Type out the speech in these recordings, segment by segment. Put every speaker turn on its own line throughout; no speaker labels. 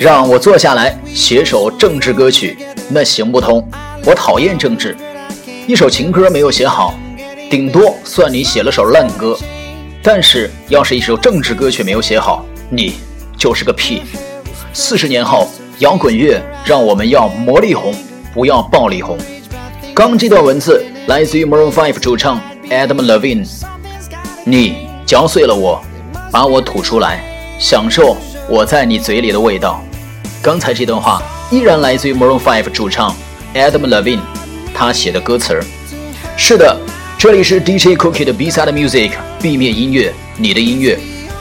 让我坐下来写首政治歌曲，那行不通。我讨厌政治。一首情歌没有写好，顶多算你写了首烂歌。但是要是一首政治歌曲没有写好，你就是个屁。四十年后，摇滚乐让我们要魔力红，不要暴力红。刚这段文字来自于 Maroon Five 主唱 Adam Levine。你嚼碎了我，把我吐出来，享受我在你嘴里的味道。刚才这段话依然来自于 Maroon Five 主唱 Adam Levine，他写的歌词。是的，这里是 DJ Cookie 的 Beside music，B 面音乐，你的音乐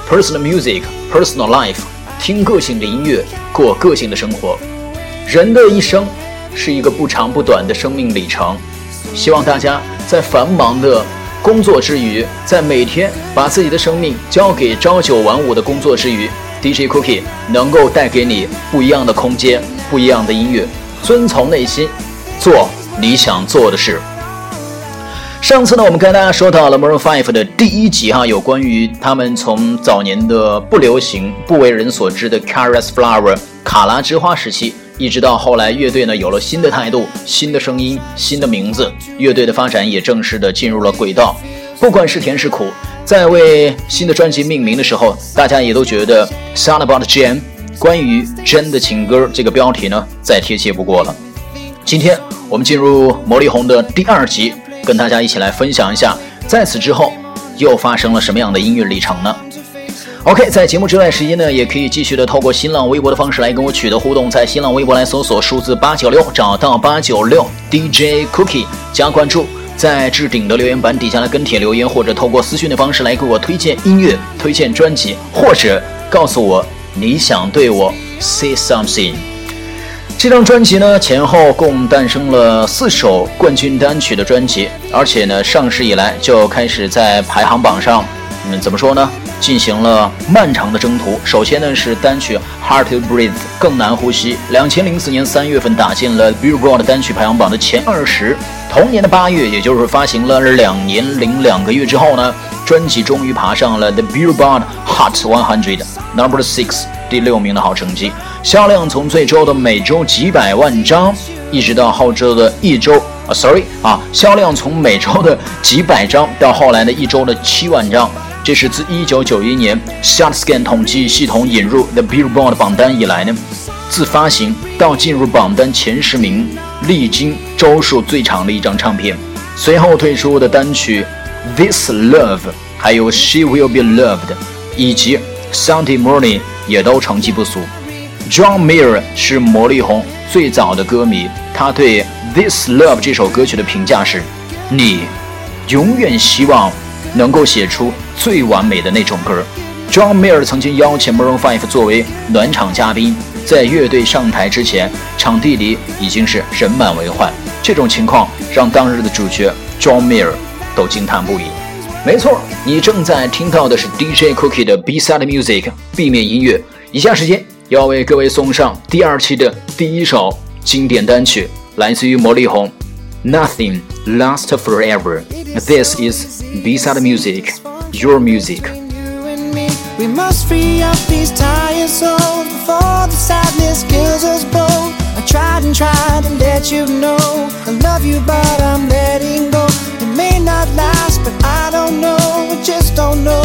，personal music，personal life，听个性的音乐，过个性的生活。人的一生是一个不长不短的生命里程，希望大家在繁忙的工作之余，在每天把自己的生命交给朝九晚五的工作之余。DJ Cookie 能够带给你不一样的空间，不一样的音乐，遵从内心，做你想做的事。上次呢，我们跟大家说到了 Maroon Five 的第一集哈，有关于他们从早年的不流行、不为人所知的 Caress Flower 卡拉之花时期，一直到后来乐队呢有了新的态度、新的声音、新的名字，乐队的发展也正式的进入了轨道。不管是甜是苦。在为新的专辑命名的时候，大家也都觉得《s o n About Jane》关于真的情歌这个标题呢，再贴切不过了。今天我们进入魔力红的第二集，跟大家一起来分享一下，在此之后又发生了什么样的音乐历程呢？OK，在节目之外时间呢，也可以继续的透过新浪微博的方式来跟我取得互动，在新浪微博来搜索数字八九六，找到八九六 DJ Cookie 加关注。在置顶的留言板底下来跟帖留言，或者透过私讯的方式来给我推荐音乐、推荐专辑，或者告诉我你想对我 say something。这张专辑呢，前后共诞生了四首冠军单曲的专辑，而且呢，上市以来就开始在排行榜上，嗯，怎么说呢？进行了漫长的征途。首先呢是单曲《Hard to Breathe》更难呼吸，两千零四年三月份打进了 Billboard 单曲排行榜的前二十。同年的八月，也就是发行了两年零两个月之后呢，专辑终于爬上了 The Billboard Hot 100 Number Six 第六名的好成绩，销量从最初的每周几百万张，一直到后周的一周啊，sorry 啊，销量从每周的几百张到后来的一周的七万张。这是自1991年 ShotScan 统计系统引入 The Billboard 榜单以来呢，自发行到进入榜单前十名，历经周数最长的一张唱片。随后推出的单曲《This Love》，还有《She Will Be Loved》，以及《Sunday Morning》也都成绩不俗。John Mayer 是魔力红最早的歌迷，他对《This Love》这首歌曲的评价是：你永远希望。能够写出最完美的那种歌。John Mayer 曾经邀请 Maroon Five 作为暖场嘉宾，在乐队上台之前，场地里已经是人满为患。这种情况让当日的主角 John Mayer 都惊叹不已。没错，你正在听到的是 DJ Cookie 的 Beside music 背面音乐。以下时间要为各位送上第二期的第一首经典单曲，来自于魔力红。Nothing lasts forever. This is B-side music, your music.
We must free up these tired souls before the sadness kills us both. I tried and tried to let you know I love you, but I'm letting go. It may not last, but I don't know. Just don't know.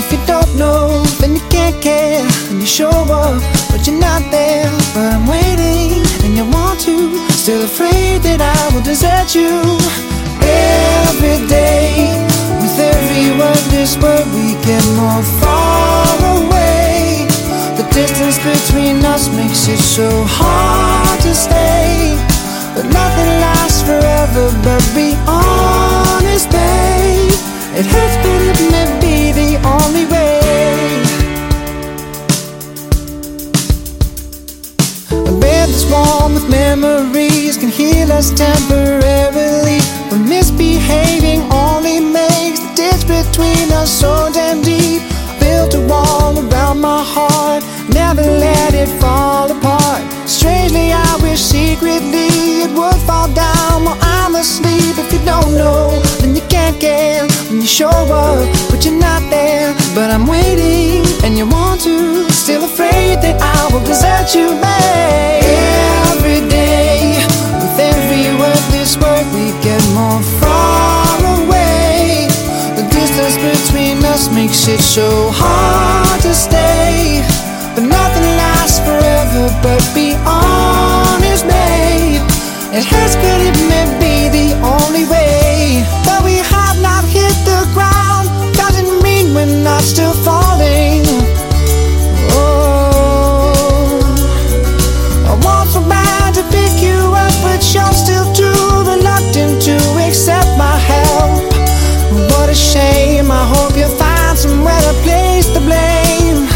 If you don't know, then you can't care. You show up, but you're not there. But I'm waiting, and you want to. Still afraid that I will desert you every day. With every word, this word, we get more far away. The distance between us makes it so hard to stay. But nothing lasts forever, but be honest, babe. It hurts, but it may be the only memories can heal us temporarily. When misbehaving only makes the ditch between us so damn deep. Built a wall around my heart, never let it fall apart. Strangely, I wish secretly it would fall down while I'm asleep. If you don't know, then you can't care when you show up, but you're not there. But I'm waiting, and you want to. Still afraid that I'll desert you made. Makes it so hard to stay. But nothing lasts forever, but beyond is made. It hurts, but it may be the only way. But we have not hit the ground, doesn't mean we're not still falling. Oh, I want so bad to pick you up, but you're still too reluctant to accept my help. What a shame, I hope you find to place the blame.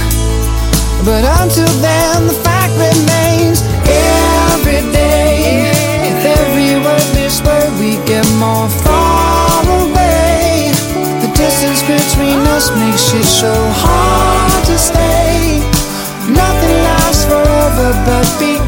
But until then, the fact remains every day. With every wordless word, we get more far away. The distance between us makes it so hard to stay. Nothing lasts forever, but be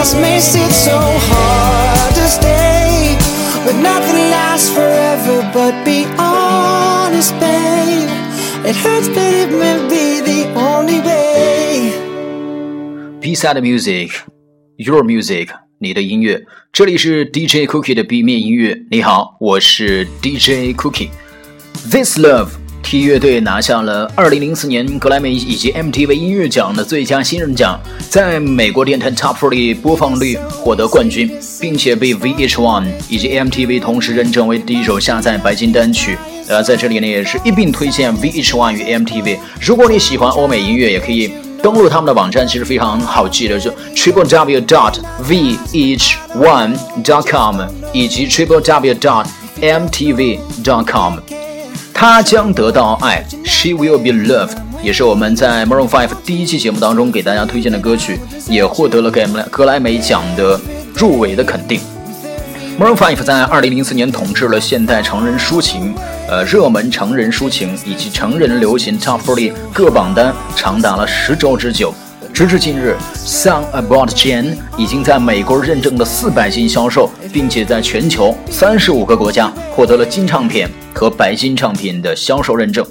between us makes it so hard to stay. But nothing lasts forever, but be honest, babe. It hurts, but it may be the only way.
B-side music, your music，你的音乐。这里是 DJ Cookie 的 B 面音乐。你好，我是 DJ Cookie。This Love T 乐队拿下了2004年格莱美以及 MTV 音乐奖的最佳新人奖，在美国电台 Top 40播放率获得冠军，并且被 VH1 以及 MTV 同时认证为第一首下载白金单曲。呃，在这里呢，也是一并推荐 VH1 与 MTV。如果你喜欢欧美音乐，也可以。登录他们的网站其实非常好记的，就 triple w dot v h one dot com 以及 triple w dot mtv dot com。他将得到爱，She will be loved，也是我们在 Maroon Five 第一期节目当中给大家推荐的歌曲，也获得了格莱格莱美奖的入围的肯定。Maroon Five 在2004年统治了现代成人抒情、呃热门成人抒情以及成人流行 Top 40各榜单长达了十周之久。直至今日，《Song About Jane》已经在美国认证的四百金销售，并且在全球三十五个国家获得了金唱片和白金唱片的销售认证。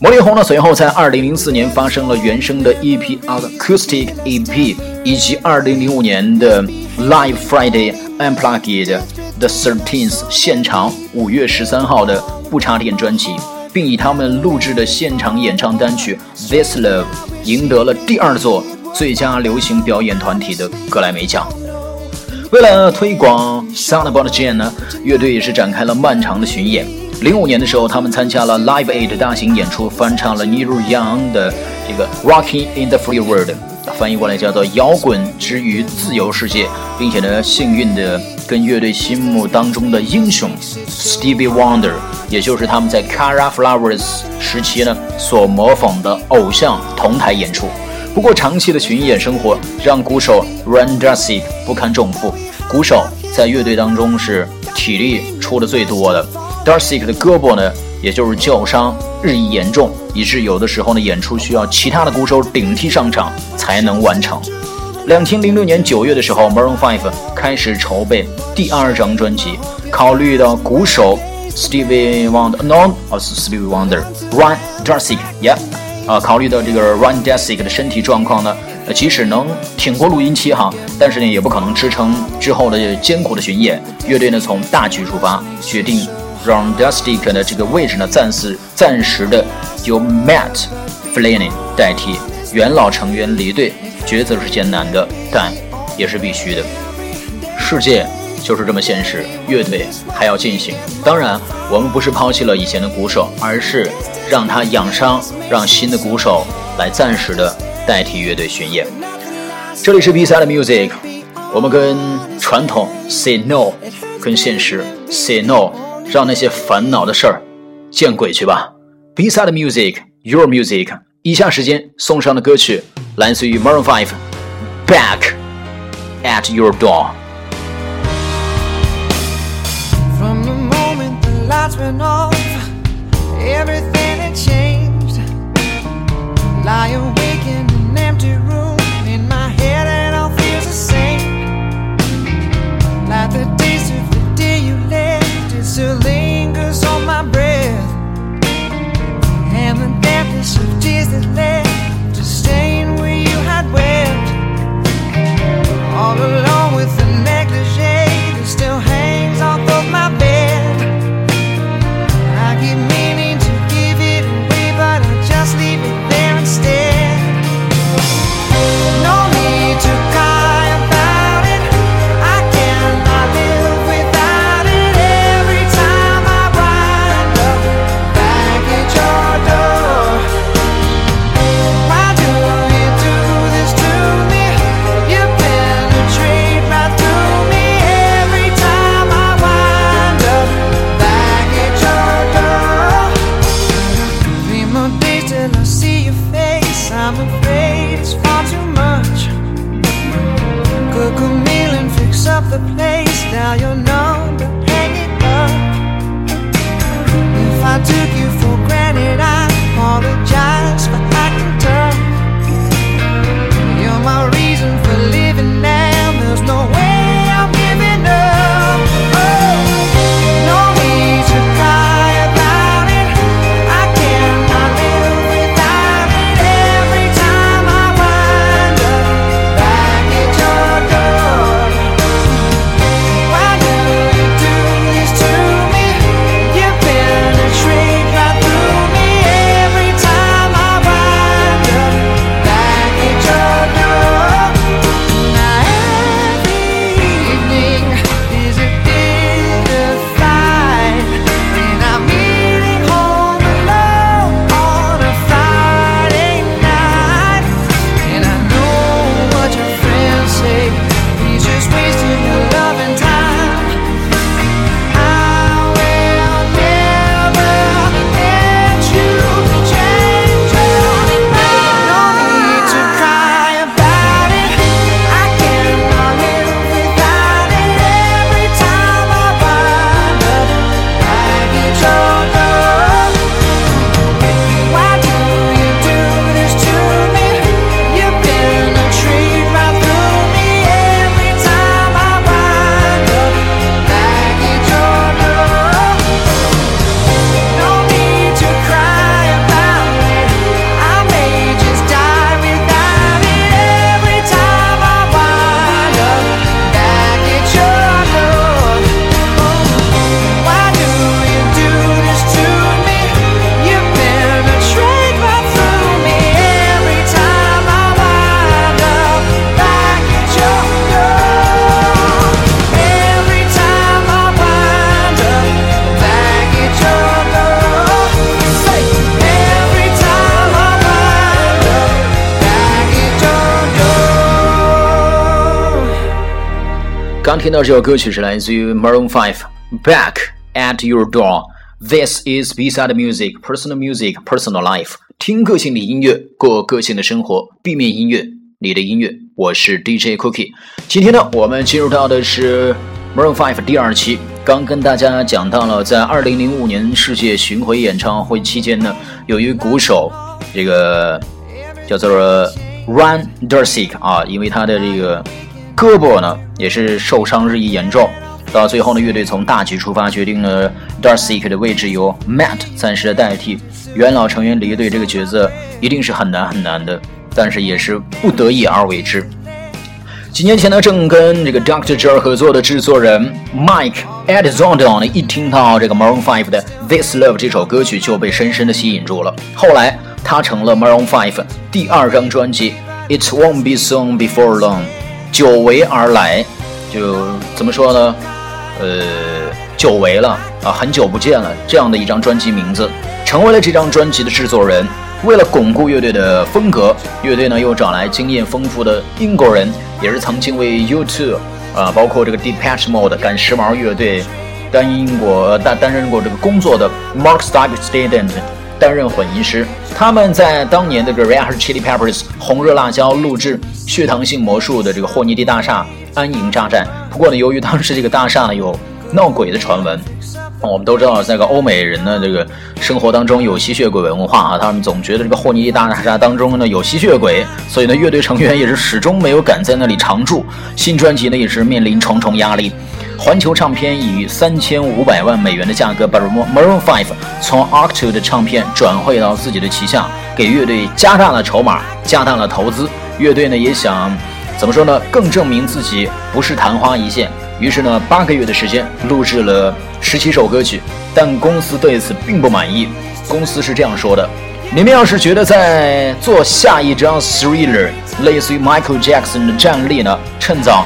魔力红呢，随后在2004年发生了原声的 EP Acoustic EP，以及2005年的 Live Friday Unplugged The Thirteenth 现场五月十三号的不插电专辑，并以他们录制的现场演唱单曲《This Love》赢得了第二座最佳流行表演团体的格莱美奖。为了推广《Sound About Jane》呢，乐队也是展开了漫长的巡演。零五年的时候，他们参加了 Live Aid 大型演出，翻唱了 Neil Young 的这个《Rocking in the Free World》，翻译过来叫做《摇滚之于自由世界》，并且呢，幸运的跟乐队心目当中的英雄 Stevie Wonder，也就是他们在 Cara Flowers 时期呢所模仿的偶像同台演出。不过，长期的巡演生活让鼓手 Ron Darcy 不堪重负。鼓手在乐队当中是体力出的最多的。Darcy 的胳膊呢，也就是旧伤日益严重，以致有的时候呢，演出需要其他的鼓手顶替上场才能完成。两千零六年九月的时候，Maroon Five 开始筹备第二张专辑，考虑到鼓手 Stevie Wonder，no，哦是 Stevie Wonder，Ron Darcy，yeah，啊，考虑到这个 Ron Darcy 的身体状况呢，呃，即使能挺过录音期哈，但是呢，也不可能支撑之后的艰苦的巡演。乐队呢，从大局出发，决定。让 Dusty 的这个位置呢，暂时暂时的由 Matt Flynn 代替。元老成员离队，抉择是艰难的，但也是必须的。世界就是这么现实，乐队还要进行。当然，我们不是抛弃了以前的鼓手，而是让他养伤，让新的鼓手来暂时的代替乐队巡演。这里是 B 赛的 Music，我们跟传统 Say No，跟现实 Say No。让那些烦恼的事儿见鬼去吧！B-side music, your music。以下时间送上的歌曲来自于 Maroon Five，《Back at Your Door》。
Lights went off, everything had changed. Lie I'm afraid it's far too much. Cook a meal and fix up the place. Dial your number, hang it up. If I took you for granted, I apologize
听到这首歌曲是来自于 Maroon Five Back at Your Door。This is Beside music, personal music, personal life。听个性的音乐，过个性的生活，避免音乐，你的音乐。我是 DJ Cookie。今天呢，我们进入到的是 Maroon Five 第二期。刚跟大家讲到了，在2005年世界巡回演唱会期间呢，有一鼓手，这个叫做 Ryan Dersick 啊，因为他的这个胳膊呢也是受伤日益严重。到最后呢，乐队从大局出发，决定了 Darcy 的位置由 Matt 暂时的代替。元老成员离队这个角色一定是很难很难的，但是也是不得已而为之。几年前呢，正跟这个 Dr. Dre 合作的制作人 Mike Edzondon 呢，一听到这个 Maroon 5的《This Love》这首歌曲，就被深深的吸引住了。后来，他成了 Maroon 5第二张专辑《It Won't Be Soon Before Long》，久违而来，就怎么说呢？呃，久违了啊，很久不见了，这样的一张专辑名字，成为了这张专辑的制作人。为了巩固乐队的风格，乐队呢又找来经验丰富的英国人，也是曾经为 You Two 啊，包括这个 Depeche Mode 赶时髦乐队担任过担担任过这个工作的 Mark Stuyvesant 担任混音师。他们在当年的这个 Red Hot Chili Peppers 红热辣椒录制《血糖性魔术》的这个霍尼迪大厦安营扎寨。不过呢，由于当时这个大厦呢有闹鬼的传闻。我们都知道，在个欧美人的这个生活当中有吸血鬼文化啊，他们总觉得这个霍尼迪大厦当中呢有吸血鬼，所以呢，乐队成员也是始终没有敢在那里常住。新专辑呢也是面临重重压力。环球唱片以三千五百万美元的价格把 Maroon Five 从 Arctic 的唱片转会到自己的旗下，给乐队加大了筹码，加大了投资。乐队呢也想怎么说呢？更证明自己不是昙花一现。于是呢，八个月的时间录制了十七首歌曲，但公司对此并不满意。公司是这样说的：“你们要是觉得在做下一张 Thriller，类似于 Michael Jackson 的战力呢，趁早。”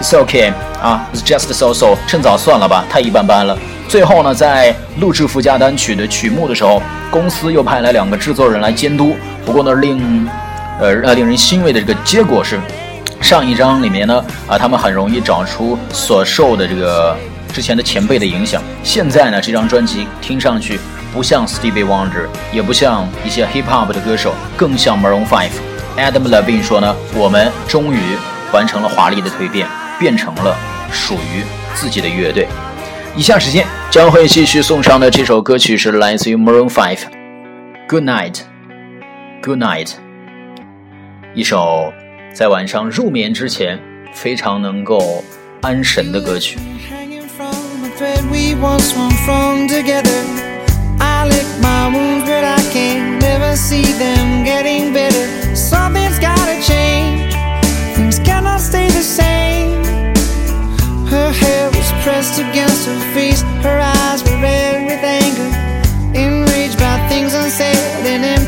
It's okay 啊 just so so，趁早算了吧，太一般般了。最后呢，在录制附加单曲的曲目的时候，公司又派来两个制作人来监督。不过呢，令呃呃令人欣慰的这个结果是，上一张里面呢啊，他们很容易找出所受的这个之前的前辈的影响。现在呢，这张专辑听上去不像 Stevie Wonder，也不像一些 Hip Hop 的歌手，更像 Maroon Five。Adam Levine 说呢，我们终于完成了华丽的蜕变。变成了属于自己的乐队。以下时间将会继续送上的这首歌曲是来自于 Maroon Five，《Good Night》，Good Night，一首在晚上入眠之前非常能够安神的歌曲。
Pressed against her face. Her eyes were red with anger, enraged by things unsaid and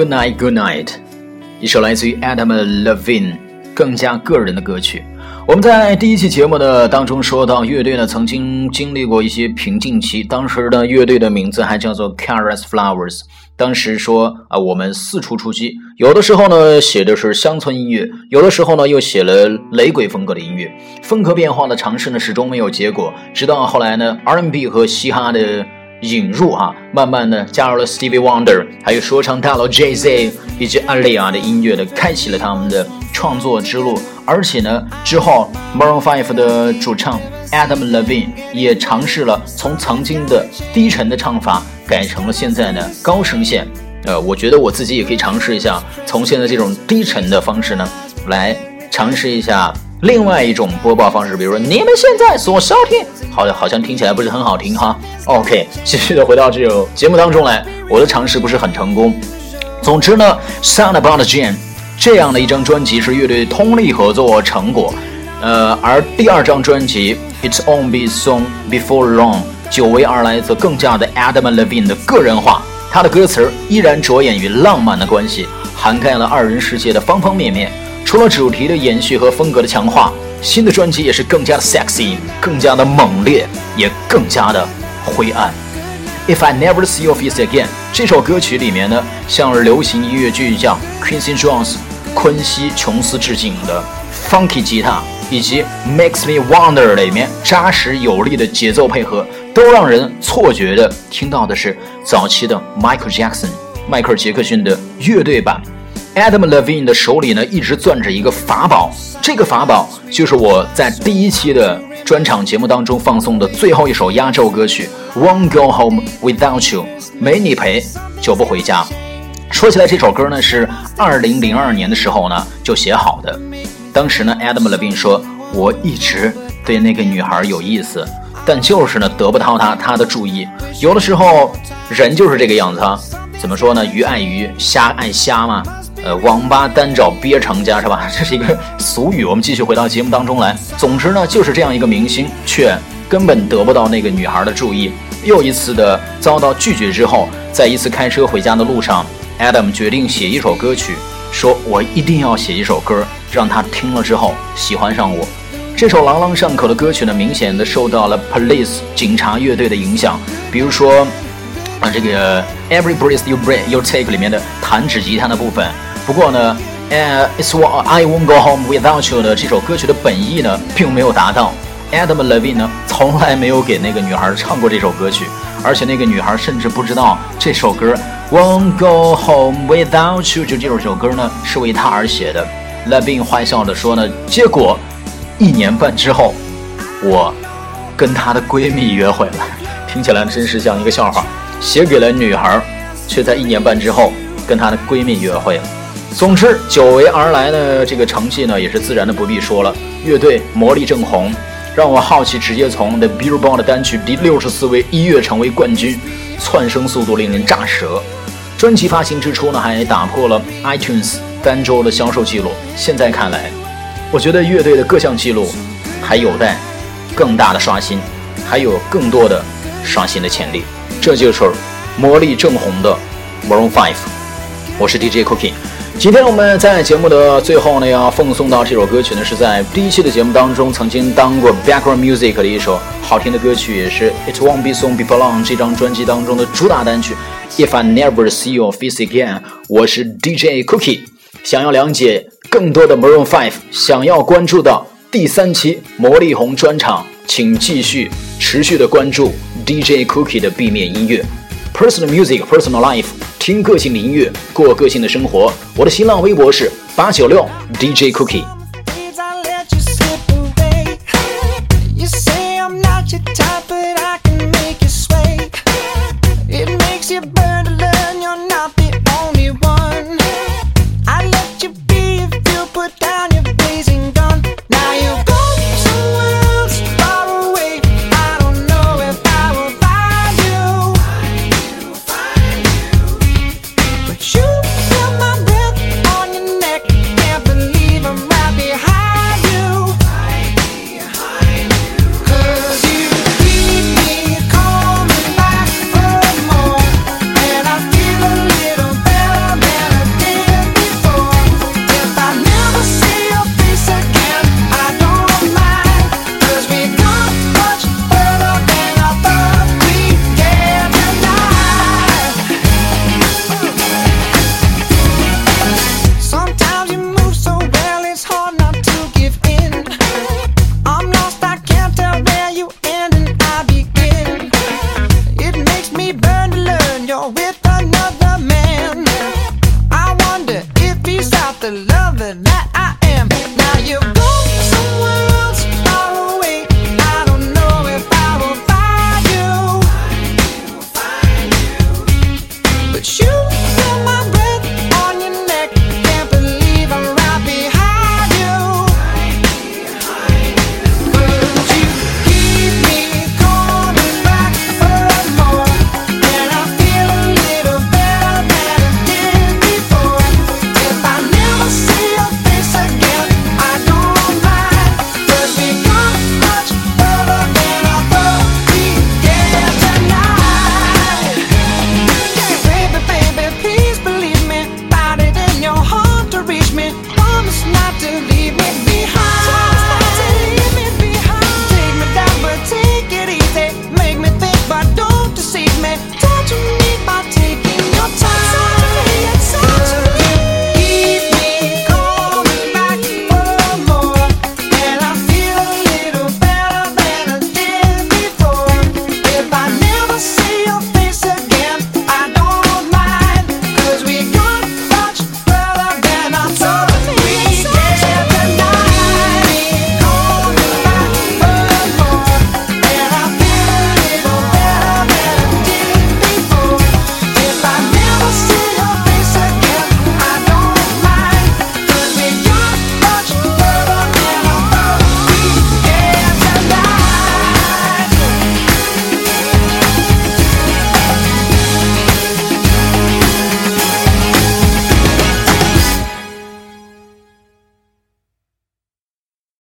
Good night, Good night，
一首来自于 Adam Levine 更加个人的歌曲。我们在第一期节目的当中说到，乐队呢曾经经历过一些瓶颈期，当时的乐队的名字还叫做 Careless Flowers。当时说啊，我们四处出击，有的时候呢写的是乡村音乐，有的时候呢又写了雷鬼风格的音乐，风格变化的尝试呢始终没有结果。直到后来呢，R&B 和嘻哈的引入哈，慢慢的加入了 Stevie Wonder，还有说唱大佬 Jay Z 以及 Alia 的音乐的，开启了他们的创作之路。而且呢，之后 Maroon Five 的主唱 Adam Levine 也尝试了从曾经的低沉的唱法改成了现在的高声线。呃，我觉得我自己也可以尝试一下，从现在这种低沉的方式呢，来尝试一下另外一种播报方式，比如说你们现在所收听，好像好像听起来不是很好听哈。OK，继续的回到这个节目当中来，我的尝试不是很成功。总之呢，Sound About Jane。这样的一张专辑是乐队通力合作成果，呃，而第二张专辑《It's On Be Soon Before Long》久违而来则更加的 Adam Levine 的个人化，他的歌词依然着眼于浪漫的关系，涵盖了二人世界的方方面面。除了主题的延续和风格的强化，新的专辑也是更加的 sexy，更加的猛烈，也更加的灰暗。If I Never See Your Face Again 这首歌曲里面呢，向流行音乐巨匠 Quincy Jones。昆西·琼斯致敬的 funky 吉他，以及 Makes Me Wonder 里面扎实有力的节奏配合，都让人错觉的听到的是早期的 Michael Jackson 迈克尔·杰克逊的乐队版。Adam Levine 的手里呢一直攥着一个法宝，这个法宝就是我在第一期的专场节目当中放送的最后一首压轴歌曲《Won't Go Home Without You》，没你陪就不回家。说起来，这首歌呢是二零零二年的时候呢就写好的。当时呢，Adam Levine 说：“我一直对那个女孩有意思，但就是呢得不到她她的注意。有的时候人就是这个样子啊，怎么说呢？鱼爱鱼，虾爱虾嘛。呃，王八单找鳖成家是吧？这是一个俗语。我们继续回到节目当中来。总之呢，就是这样一个明星，却根本得不到那个女孩的注意。又一次的遭到拒绝之后，在一次开车回家的路上。Adam 决定写一首歌曲，说我一定要写一首歌，让他听了之后喜欢上我。这首朗朗上口的歌曲呢，明显的受到了 Police 警察乐队的影响，比如说啊，这个 Every Breath You Breathe You Take 里面的弹指吉他的部分。不过呢，呃，It's What I Won't Go Home Without You 的这首歌曲的本意呢，并没有达到。Adam Levine 呢，从来没有给那个女孩唱过这首歌曲，而且那个女孩甚至不知道这首歌。Won't go home without you，就这首歌呢，是为他而写的。Levine 坏笑的说呢，结果一年半之后，我跟她的闺蜜约会了。听起来真是像一个笑话。写给了女孩，却在一年半之后跟她的闺蜜约会了。总之，久违而来的这个成绩呢，也是自然的不必说了。乐队魔力正红，让我好奇，直接从 The Billboard 的单曲第六十四位一跃成为冠军，窜升速度令人炸舌。专辑发行之初呢，还打破了 iTunes 单周的销售记录。现在看来，我觉得乐队的各项记录还有待更大的刷新，还有更多的刷新的潜力。这就是魔力正红的 Maroon Five。我是 DJ Cookie。今天我们在节目的最后呢，要奉送到这首歌曲呢，是在第一期的节目当中曾经当过 background music 的一首好听的歌曲，也是 It Won't Be Song Before Long 这张专辑当中的主打单曲。If I never see your face again，我是 DJ Cookie。想要了解更多的 Maroon Five，想要关注到第三期魔力红专场，请继续持续的关注 DJ Cookie 的 B 面音乐，Personal Music，Personal Life，听个性的音乐，过个性的生活。我的新浪微博是八九六 DJ Cookie。